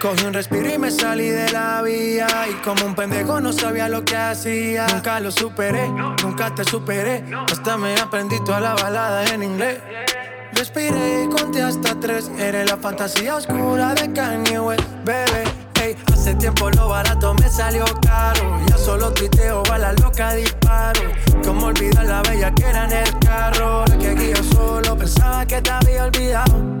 Cogí un respiro y me salí de la vía. Y como un pendejo no sabía lo que hacía. Nunca lo superé, nunca te superé. Hasta me aprendí toda la balada en inglés. Respiré y conté hasta tres. Eres la fantasía oscura de Kanye West, bebé. hace tiempo lo barato me salió caro. Ya solo tuiteo a la loca disparo. Como olvidar la bella que era en el carro. La que aquí yo solo pensaba que te había olvidado.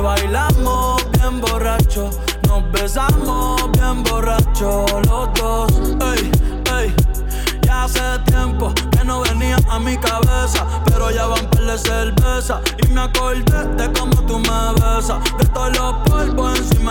bailamos bien borrachos, nos besamos bien borrachos los dos. Ey, ey, ya hace tiempo que no venía a mi cabeza, pero ya van por la cerveza y me acordé de cómo tú me besas, de todos los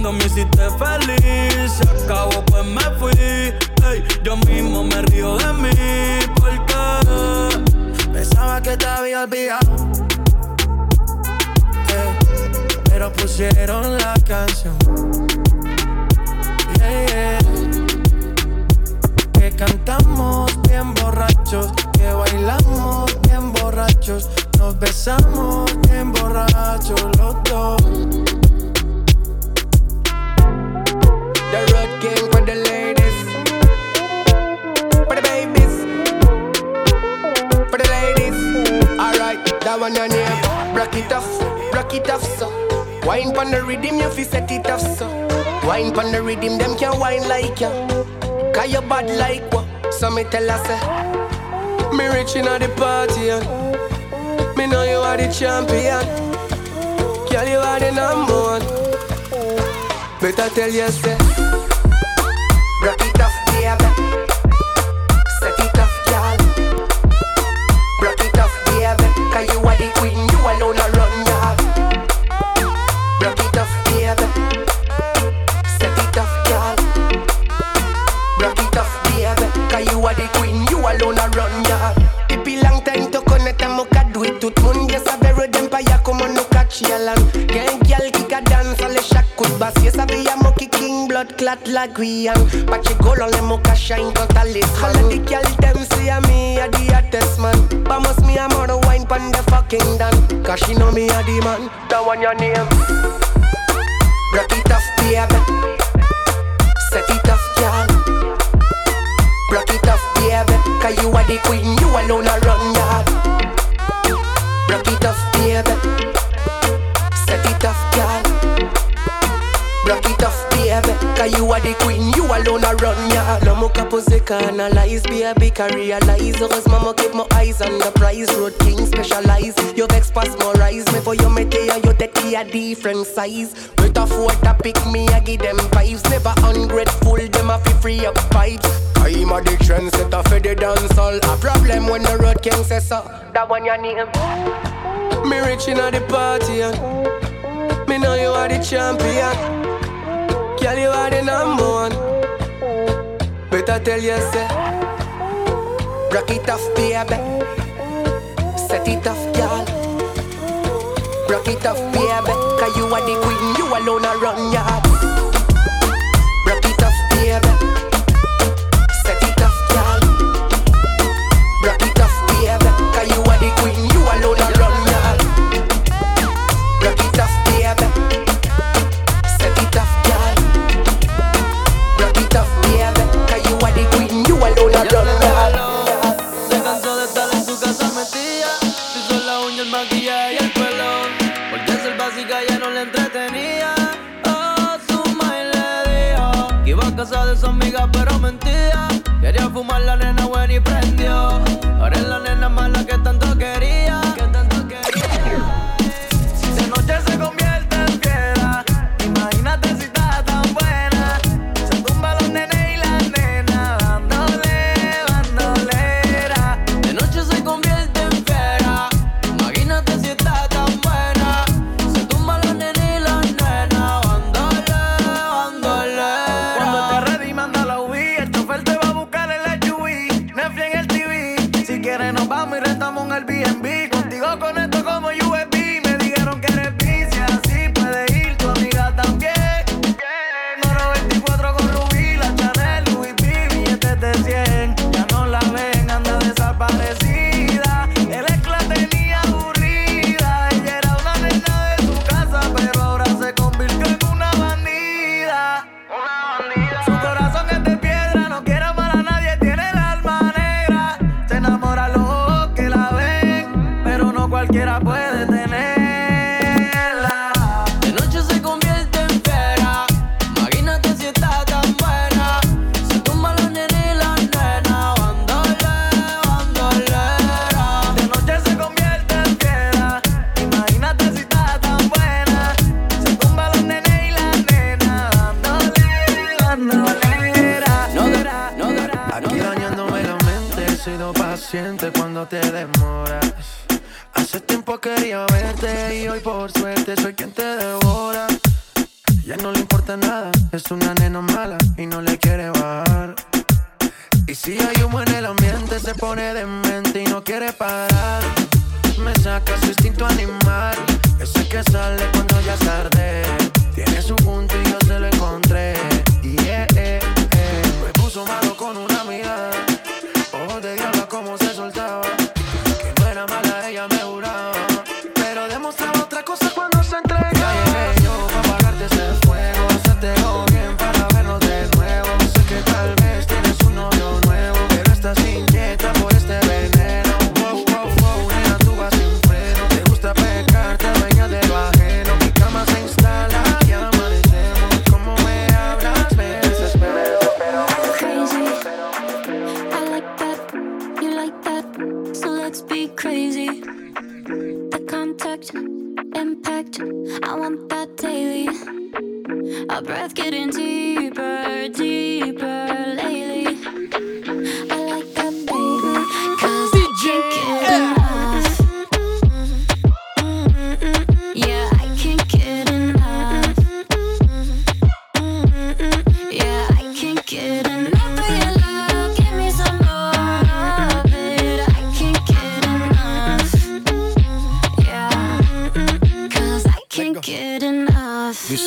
cuando me hiciste feliz. Se acabó, pues me fui. Ey, yo mismo me río de mí. Porque pensaba que te había olvidado. pero pusieron la canción. Que cantamos bien borrachos, que bailamos bien borrachos, nos besamos bien borrachos los dos. Alright, that your name. Rock it off, rock it off, so. Wine pon the rhythm, you fi set it off, so. Wine pon the rhythm, them can wine like you. Cause you bad like what? So me tell her, say. Me rich inna the party, and me know you are the champion. Girl, you are the number one. Better tell you, like we am. But you go on, me cash shine, totally. All of the girl, them see me, a the hottest man. Must me, I'm out wine, pan the fucking done. Cause she know me, a the man. That one your name. Rock it off, baby. Set it off, girl. Rock it off, baby. Cause you are the queen, you alone a run yard. Rock it off, baby. Set it off, girl. Rock it baby. Cause you are the queen, you alone a run, yeah. No more music analyze, baby, can realize. Heureusement, moi keep my eyes on the prize. Road king specialize. You vex pass more rise. Me for you, me tell you, you take a different size. With a four to pick me, I give them vibes. Never ungrateful, them a fi free up vibes. I'm a the trendsetter for the dancehall. A problem when the road king says so. That one your name. Me rich inna the party, and me know you are the champion. Girl, you are the number one. Better tell you, say, rock it off, baby. Set it off, girl. Rock it off, baby. Cause you are the queen, you alone a run yard. no te des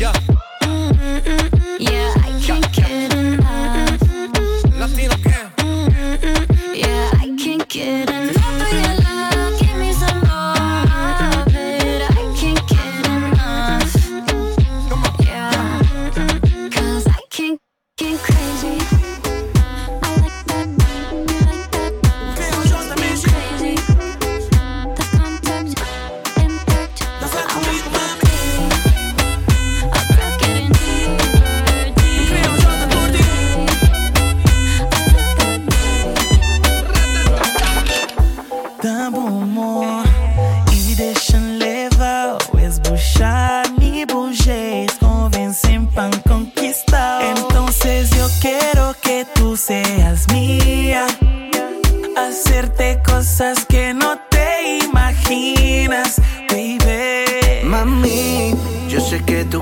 Yeah.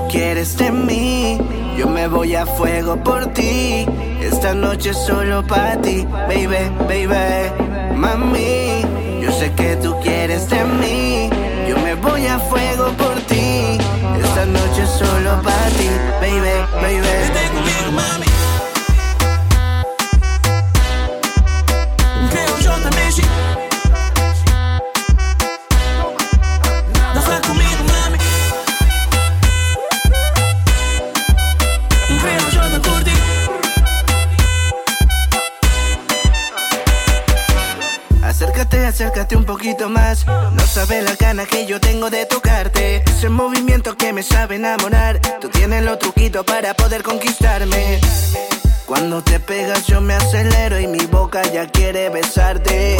quieres de mí. Yo me voy a fuego por ti. Esta noche solo para ti, baby, baby, mami. Yo sé que tú quieres de mí. Yo me voy a fuego por ti. Esta noche solo para ti, baby, baby. Mami. Poquito más. No sabes la gana que yo tengo de tocarte. Ese movimiento que me sabe enamorar. Tú tienes los truquitos para poder conquistarme. Cuando te pegas yo me acelero y mi boca ya quiere besarte.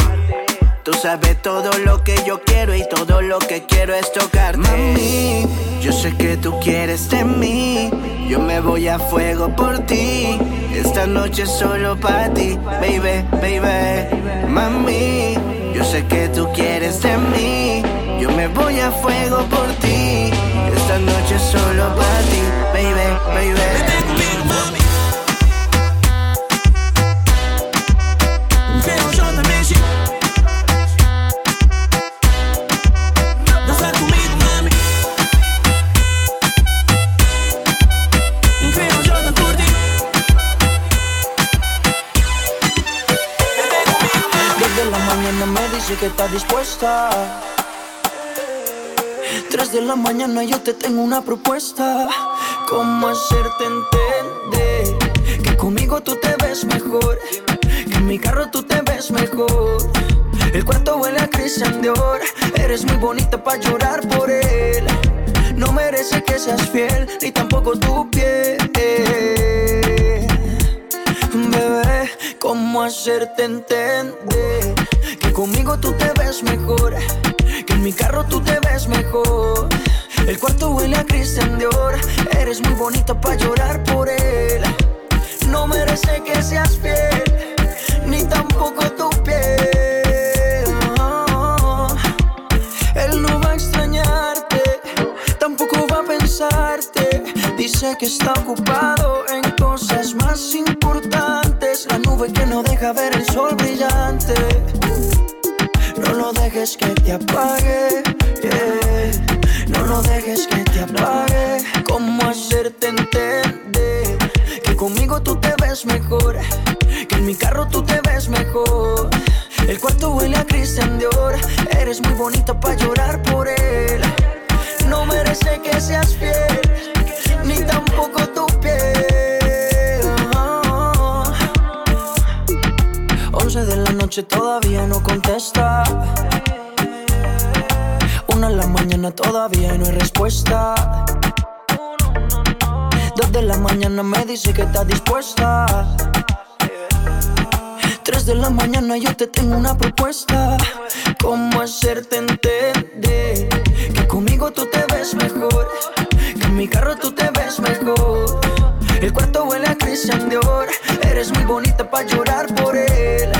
Tú sabes todo lo que yo quiero y todo lo que quiero es tocarte. Mami, yo sé que tú quieres de mí. Yo me voy a fuego por ti. Esta noche solo para ti, baby, baby. Mami, yo sé que tú quieres de mí. Yo me voy a fuego por ti. Esta noche solo para ti, baby, baby. Que estás dispuesta. Tres de la mañana yo te tengo una propuesta. ¿Cómo hacerte entender que conmigo tú te ves mejor? Que en mi carro tú te ves mejor. El cuarto huele a Christian Dior. Eres muy bonita para llorar por él. No merece que seas fiel, ni tampoco tu piel. Bebé, ¿cómo hacerte entender? Conmigo tú te ves mejor, que en mi carro tú te ves mejor. El cuarto huele a Christian Dior, eres muy bonita para llorar por él. No merece que seas fiel, ni tampoco tu piel. Él no va a extrañarte, tampoco va a pensarte. Dice que está ocupado en cosas más importantes. La nube que no deja ver el sol brillante no lo dejes que te apague, No lo dejes que te apague. ¿Cómo hacerte entender? Que conmigo tú te ves mejor. Que en mi carro tú te ves mejor. El cuarto huele a Christian Dior. Eres muy bonita para llorar por él. No merece que seas fiel, ni tampoco tu piel. 11 de la noche todavía no contesta. Una en la mañana todavía no hay respuesta. Dos de la mañana me dice que está dispuesta. Tres de la mañana yo te tengo una propuesta. ¿Cómo hacerte entender? Que conmigo tú te ves mejor. Que en mi carro tú te ves mejor. El cuarto huele a Christian Dior. Eres muy bonita para llorar por él.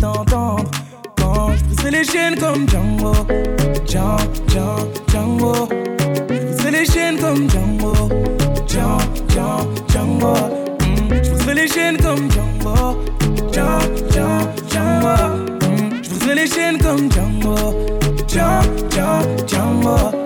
d'entendre. Quand je briserai les chaînes comme Django, Django, Django, Django. Je les chaînes comme Django, Django, Django, Django. Mm, je briserai les chaînes comme Django, Django, Django, Django les chaînes comme Django. Django, Django, Il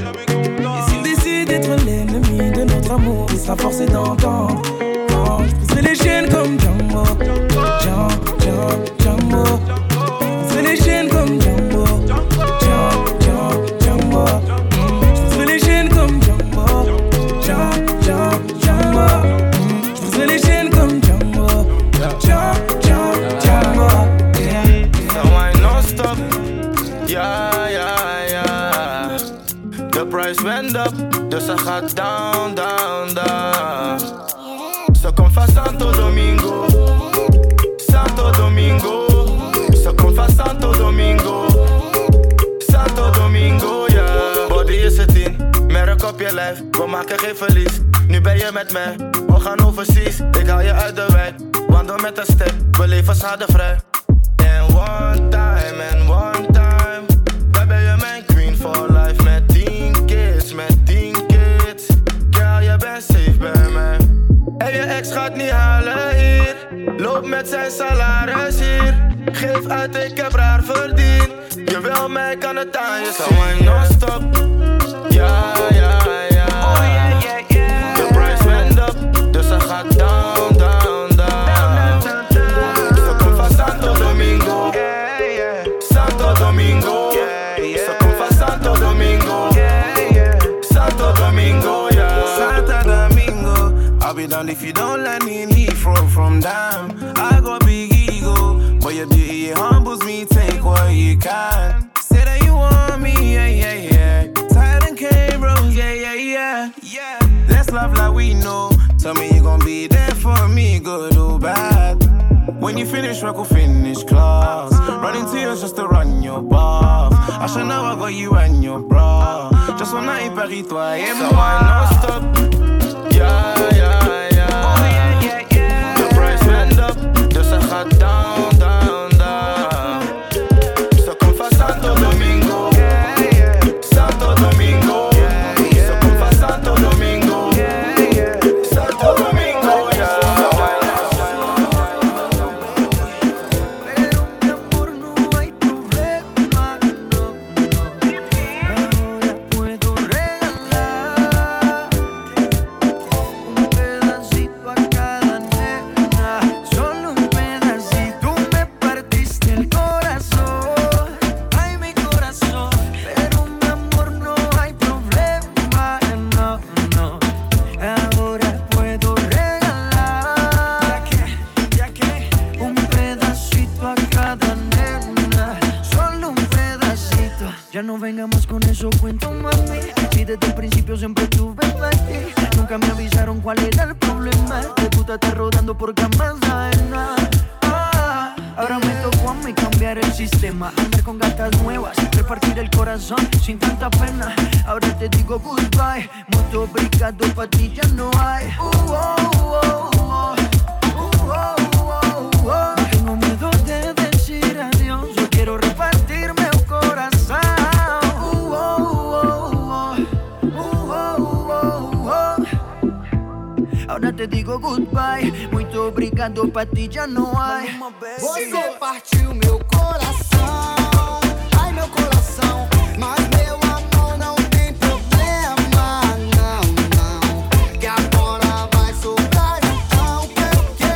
D'être l'ennemi de notre amour, il sera forcé d'entendre. Je pousserai les chaînes comme Django, Django, Django, Django. Wend up, dus ze gaat down, down, down. Ze komt van Santo Domingo, Santo Domingo. Ze komt van Santo Domingo, Santo Domingo. Yeah. Body is het in, merk op je lijf, we maken geen verlies. Nu ben je met mij, we gaan overseas. Ik haal je uit de wijk, wandel met een step, we leven vrij. And one time, and one je ex gaat niet halen hier. Loop met zijn salaris hier. Geef uit, ik heb raar verdiend. Je wil mij, kan het aan je zijn. Non-stop. Ja, ja, from from down. I got big ego, but your beauty humbles me. Take what you can. Say that you want me, yeah, yeah, yeah. Tired and came yeah, yeah, yeah, yeah. Let's love like we know. Tell me you gon' be there for me, good or bad. When you finish work, we'll finish class. Running tears just to run your bath. I should know I got you and your bra. Just one night, Paris, toi et moi. So why not stop? Yeah, yeah. her down pra ti já não há. Você partiu meu coração, ai meu coração, mas meu amor não tem problema, não, não. Que agora vai soltar então porque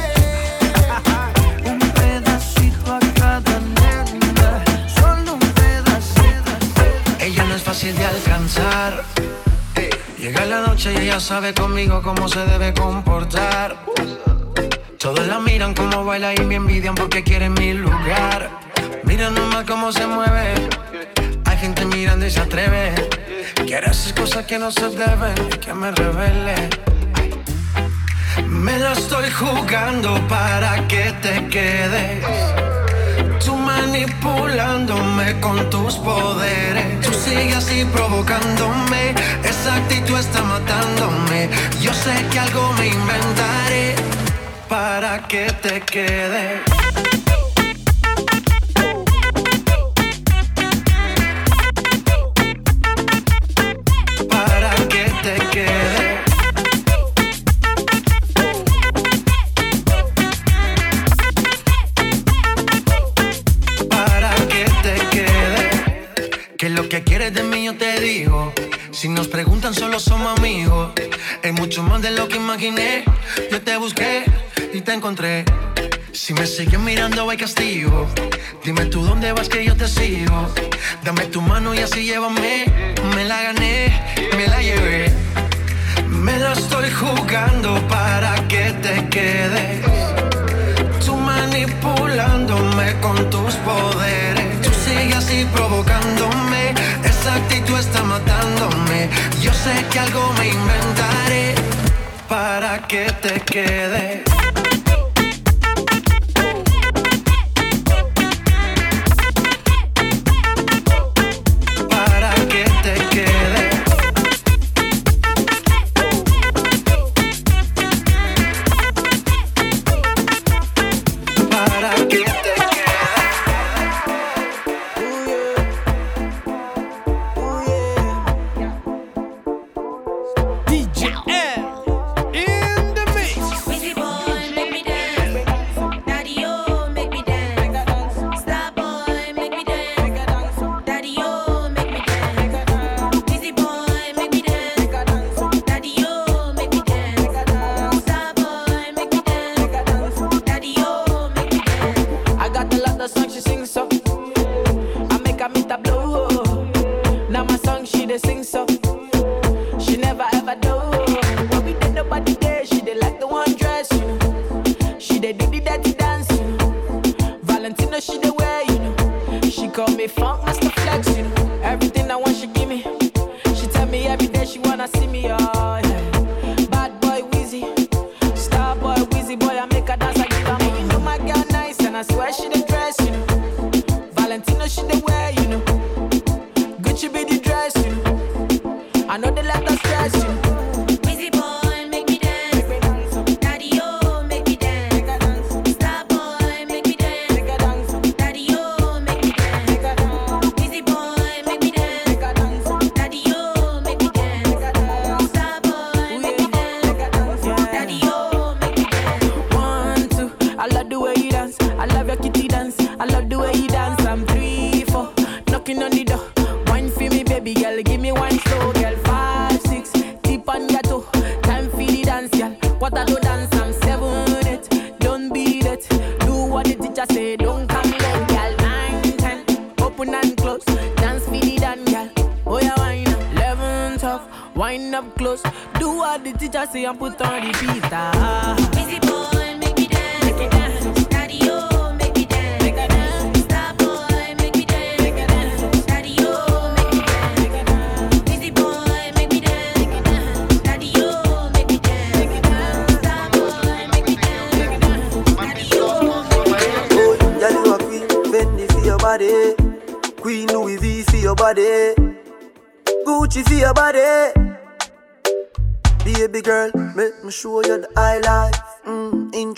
um pedacito a cada nena, solo un pedacito. Ella no es fácil de alcanzar. Llega la noche y ella sabe conmigo cómo se debe comportar. Uh. Todos la miran como baila y me envidian porque quieren mi lugar. Mira nomás cómo se mueve. Hay gente mirando y se atreve. Quiere hacer cosas que no se deben y que me revele. Me la estoy jugando para que te quedes. Tú manipulándome con tus poderes. Tú sigues así provocándome. Esa actitud está matándome. Yo sé que algo me inventaré para que te quedes. Para que te quedes. Para que te quedes. Que lo que quieres de mí yo te digo. Si nos preguntan solo somos amigos. Es mucho más de lo que imaginé. Yo te busqué te encontré. Si me sigues mirando, hay castigo. Dime tú dónde vas que yo te sigo. Dame tu mano y así llévame. Me la gané, me la llevé. Me la estoy jugando para que te quedes. Tú manipulándome con tus poderes. Tú sigues así provocándome. Esa actitud está matándome. Yo sé que algo me inventaré para que te quedes.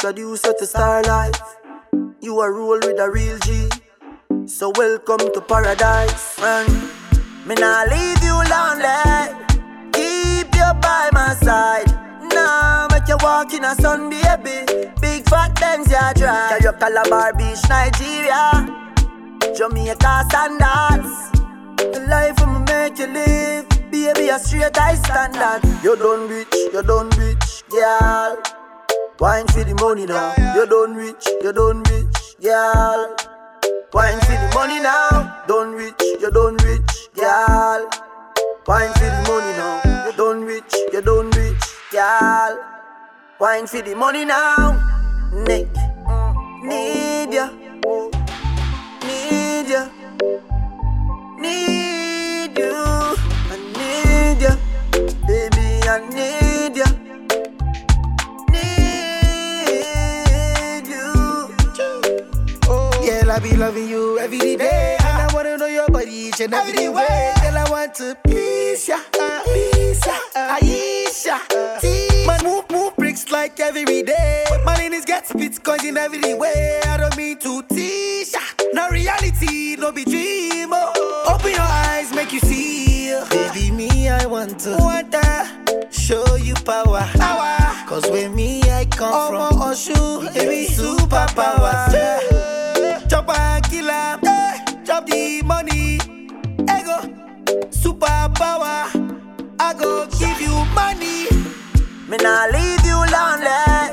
Introduce you to star life. You are roll with a real G. So welcome to paradise, man. Me nah leave you lonely. Keep you by my side. Nah, make you walk in a sun, baby. Big fat Benz ya drive. Carry your Calabar Beach, Nigeria. Jamaica standards. The life I'ma make you live. Baby, a straight high standard. You done rich, you done rich, girl. Wine for the money now. You done rich, you done rich, girl. Wine for the money now. Don't rich, you done rich, girl. Wine for the money now. You done rich, you done rich, girl. Wine for the money now. Nick, mm. need ya, and every way. Girl, I want to please ya, please ya, Aisha. Man, move, move bricks like every day. My is get spits coins in every way. I don't mean to tease ya. No reality, no be dream. Oh. Open your eyes, make you see. Oh. Baby, me, I want to, want to show you power. power. Cause with me, I come from Oshu, baby, superpower. Chop Me nah leave you lonely.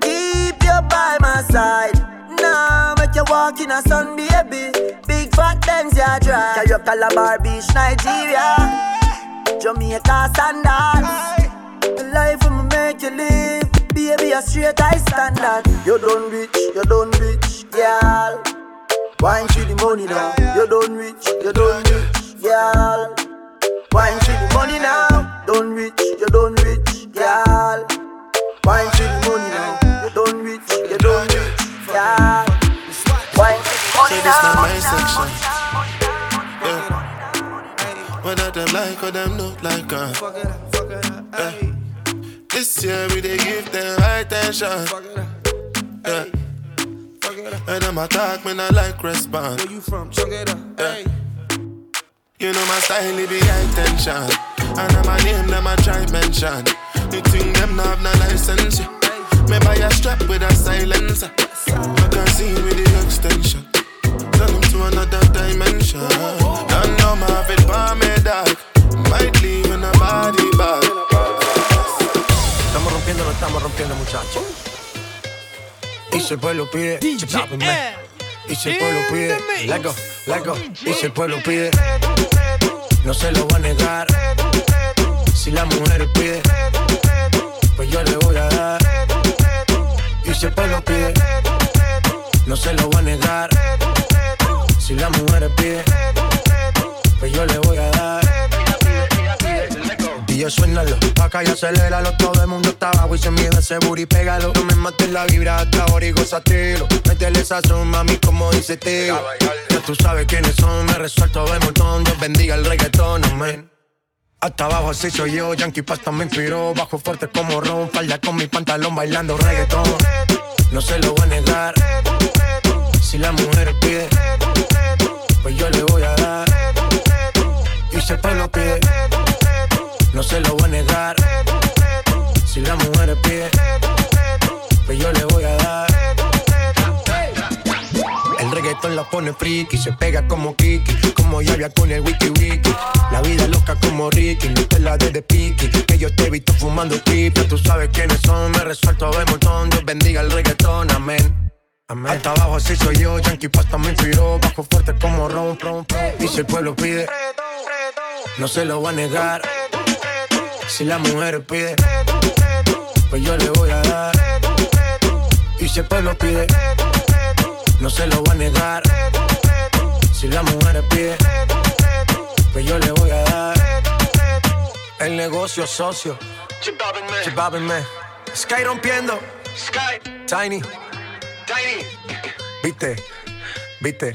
Keep you by my side. Nah, make you walk in a sun, baby. Big fat Benz ya drive. Carry your Calabar Beach, Nigeria. Jamaica standards. The life I'ma make you live. Baby, a straight high standard. You done rich, you done rich, girl. Wine for the money now. You done rich, you done rich, girl. Wine for the money now. Done rich, you done rich, girl. Wine for the money now. You done rich, you done rich, girl. Wine for the money So this not my section. Yeah. Whether them like or them not like uh. Yeah. This year we dey give them high tension. Yeah. And them attack me not like response. Where you from? Yeah. You know my style it be high tension. And I'm a name them a try mention. You think them not have no license? Yeah. Me buy a strap with a silencer. Magazine with the extension. Turn them to another dimension. Don't know my fit for me dog. Might leave in a body bag. Estamos rompiendo, no estamos rompiendo, muchachos. Y si el pueblo pide, chápenme. Y si el pueblo pide, let go, let go. Y si el pueblo pide, no se lo voy a negar. Si la mujer pide, Y si el pueblo pide, no se lo voy a negar. Si la mujer pide, pues yo le voy a dar. Y yo suénalo, acá y aceléralo. Todo el mundo está abajo y se mide ese booty, pégalo. No me mates la vibra hasta ahora y Métele sazón, mami, como dice tío Ya tú sabes quiénes son, me resuelto de montón. Dios bendiga el reggaetón, amén hasta abajo así soy yo, Yankee Pasta me inspiró. Bajo fuerte como Ron, falda con mi pantalón bailando reggaetón. No se lo voy a negar. Si la mujer pide Pues yo le voy a dar. Y el pueblo pide. No se lo voy a negar. Si la mujer pide, pues yo le voy a dar. Reggaetón la pone friki, se pega como Kiki, como Yavia con el wiki wiki. La vida loca como Ricky, no te la de piqui, que yo te he visto fumando pipa. Tú sabes quiénes son, me resuelto de montón. Dios bendiga el reggaetón, amén. Amén. Hasta abajo así soy yo, Yankee Pasta me inspiró, bajo fuerte como ron, ron. Y si el pueblo pide, no se lo voy a negar. Si la mujer pide, pues yo le voy a dar. Y si el pueblo pide, no se lo voy a negar. Si la mujer pide, pues yo le voy a dar. El negocio socio. Chip me. Sky rompiendo. Sky. Tiny. Tiny. Viste. Viste.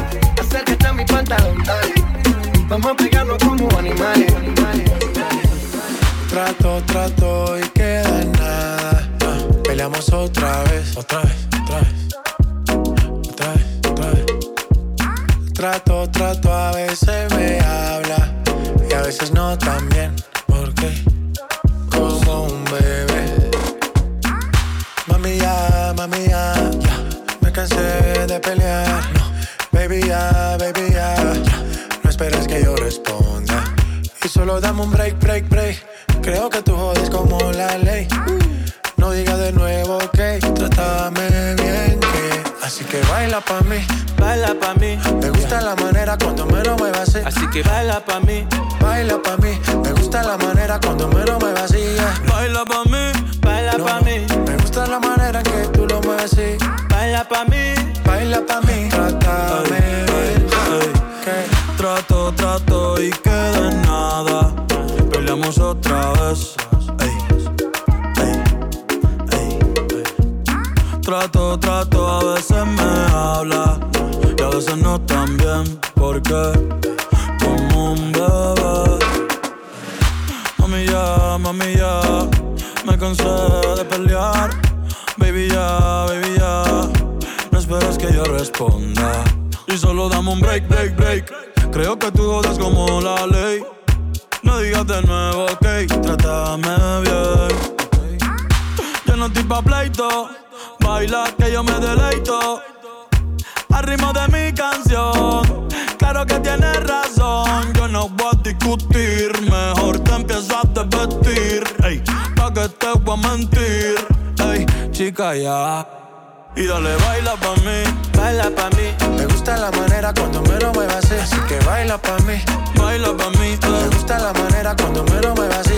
Acércate a mi pantalón, dale. Vamos a pegarnos como animales. Trato, trato y queda nada. Peleamos otra vez, otra vez, otra vez. Otra vez, otra vez. Trato, trato, a veces me habla y a veces no también. Porque como un bebé. Mami ya, mami ya. Me cansé de pelear. Baby ya, baby ya. ya. No esperes que yo responda. Y solo dame un break, break, break. Creo que tú jodes como la ley. No digas de nuevo que trátame bien, que así que baila pa' mí, baila pa' mí. Me gusta la manera cuando me lo muevas así. Así que baila pa' mí, baila pa' mí. Me gusta la manera cuando me lo muevas así. yeah. baila pa' mí, baila No, pa' mí, Me gusta la manera que tú baila pa' mí. Baila pa' mí, trátame que Trato, trato y queda en nada. Peleamos otra vez. Trato, trato, a veces me habla y a veces no tan bien. Porque como un bebé. Mami ya, mami ya, me cansé de pelear. Baby ya, baby ya, no esperes que yo responda. Y solo dame un break, break, break. Creo que tú jodas como la ley. No digas de nuevo, ok, trátame bien. Yo no estoy pa' pleito, baila que yo me deleito. Al ritmo de mi canción, claro que tienes razón. Yo no voy a discutir, mejor te empiezo a desvestir. Ey, pa' que te voy a mentir. Ey, chica, ya. Y dale, baila pa' mí, baila pa' mí, me gusta la manera cuando me lo muevas así. Así que baila pa' mí. baila pa' mí, Me eh. gusta la manera cuando me lo muevas así.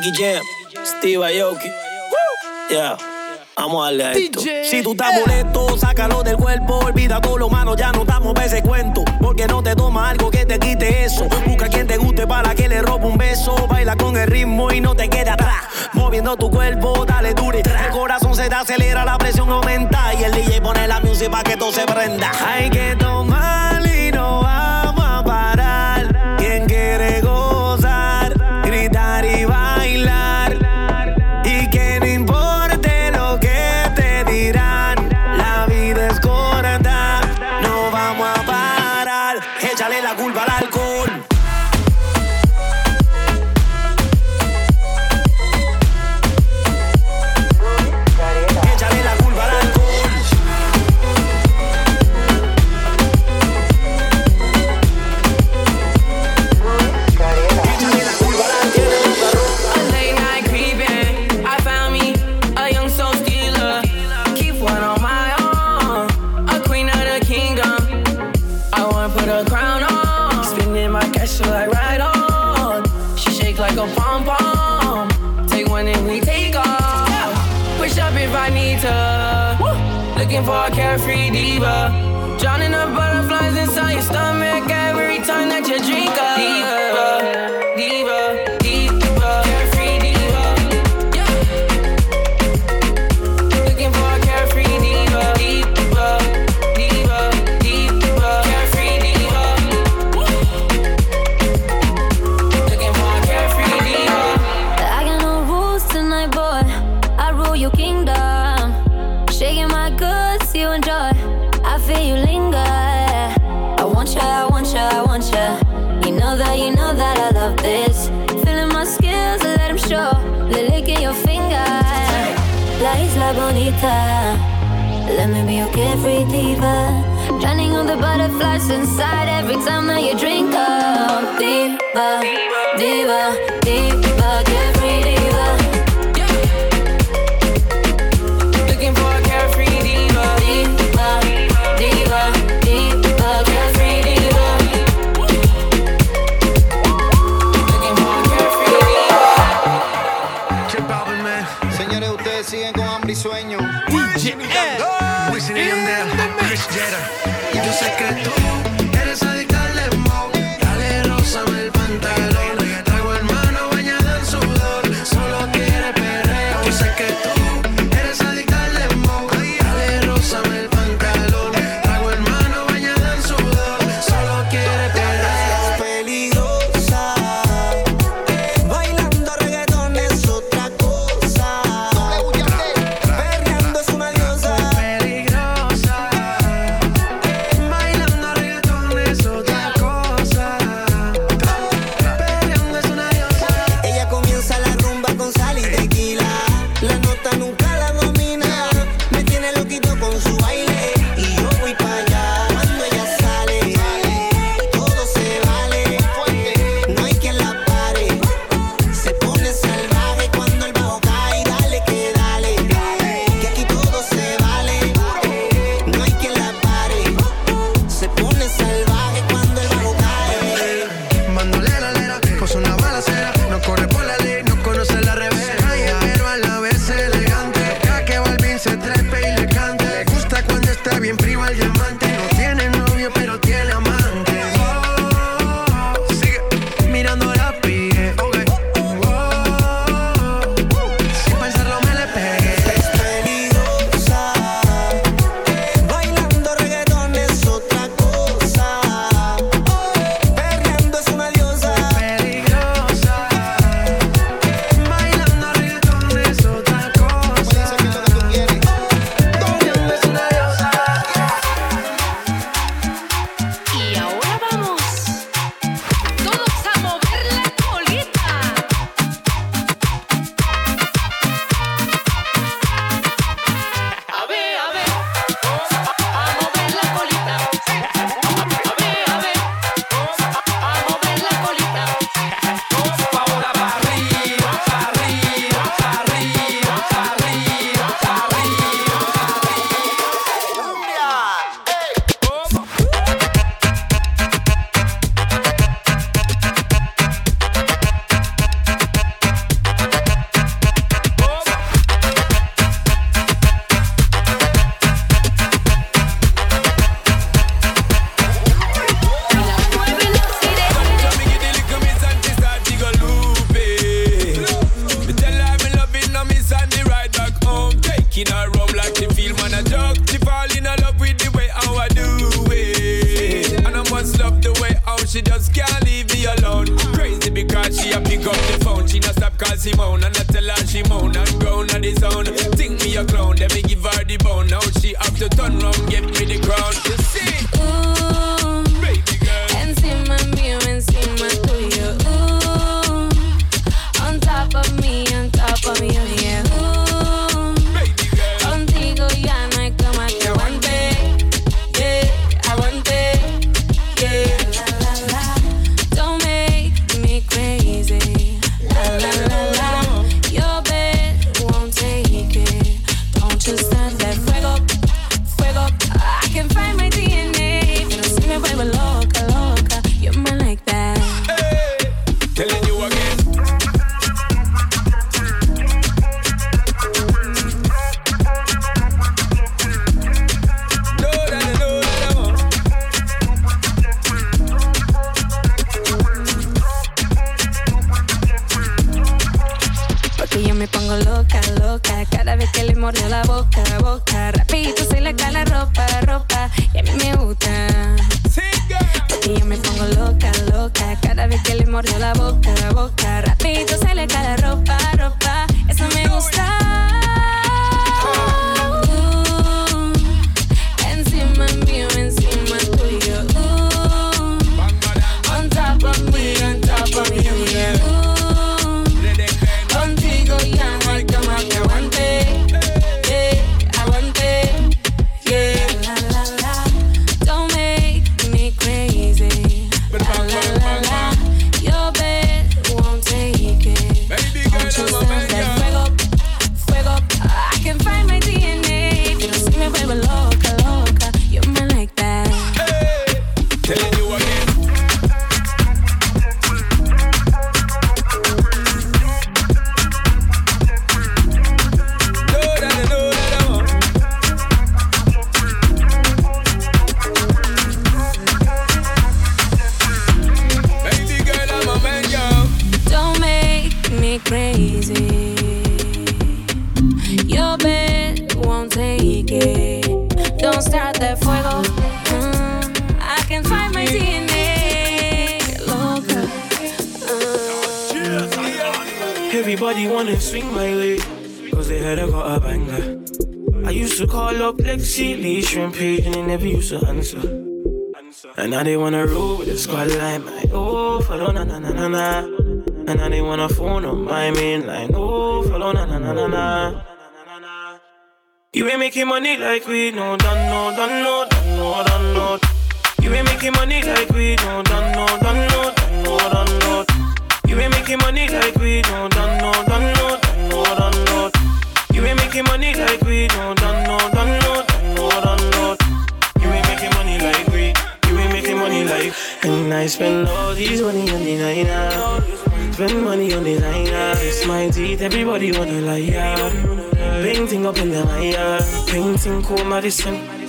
Nicky Jam, Steve Aoki. Yeah. Vamos a darle a si tú estás eh. molesto, sácalo del cuerpo. Olvida todo lo humano, ya no estamos para cuento. Porque no te toma algo que te quite eso. Busca quien te guste para que le roba un beso. Baila con el ritmo y no te quede atrás. Moviendo tu cuerpo, dale dure. El corazón se te acelera, la presión aumenta. Y el DJ pone la música para que todo se prenda. Hay que todo le licking your finger. La isla bonita, let me be your carefree diva. Drowning all the butterflies inside every time that you drink up. Diva, diva, diva, carefree diva. sé que tú Simone and I tell her she moan used answer. And now they wanna roll with the squad line, my oh, follow na na na na na. And now they wanna phone on my main line, oh, follow na na na na na. You ain't making money like we no done no done no done no done no. You ain't making money like we no done no done no done no done no. You ain't making money like we no done spend all these money on designer. Spend money on designer. It's my teeth, everybody wanna lie. Yeah. Painting up in the Maya. Painting cool Madison.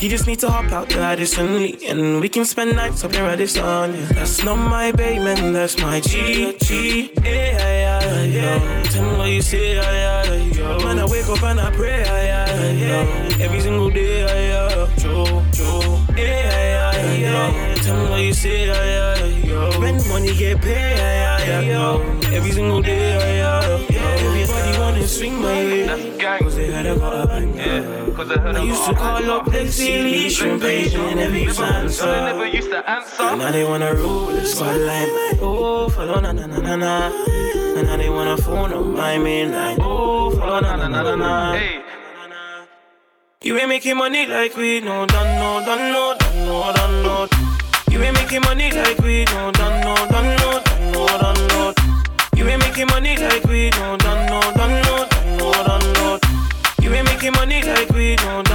You just need to hop out the Addison Lee And we can spend nights up in Radisson yeah. That's not my man, that's my G, G Yeah, yeah, yeah, Tell me what you say, yeah, yeah, yo When I wake up and I pray, yeah, yeah, yeah Every single day, yeah, yeah, Joe, Joe Yeah, yeah, yeah, Tell me what you say, yeah, yeah, yo Spend money, get paid, yeah, yeah, yo Every single day, yeah, yeah, Everybody wanna swing my way Cause they had a got a bang, yeah I used to call up Lexi, Lee, Shrimp Page, and they never used to answer. And now they wanna rule the squad line. Oh, follow na na na na na. And now they wanna phone on my main line. Oh, follow na na na na na. You ain't making money like we no done no done no done no done no. You ain't making money like we no done no done no done no done no. You ain't making money like we no done no done no done no done no. You ain't making money like we no.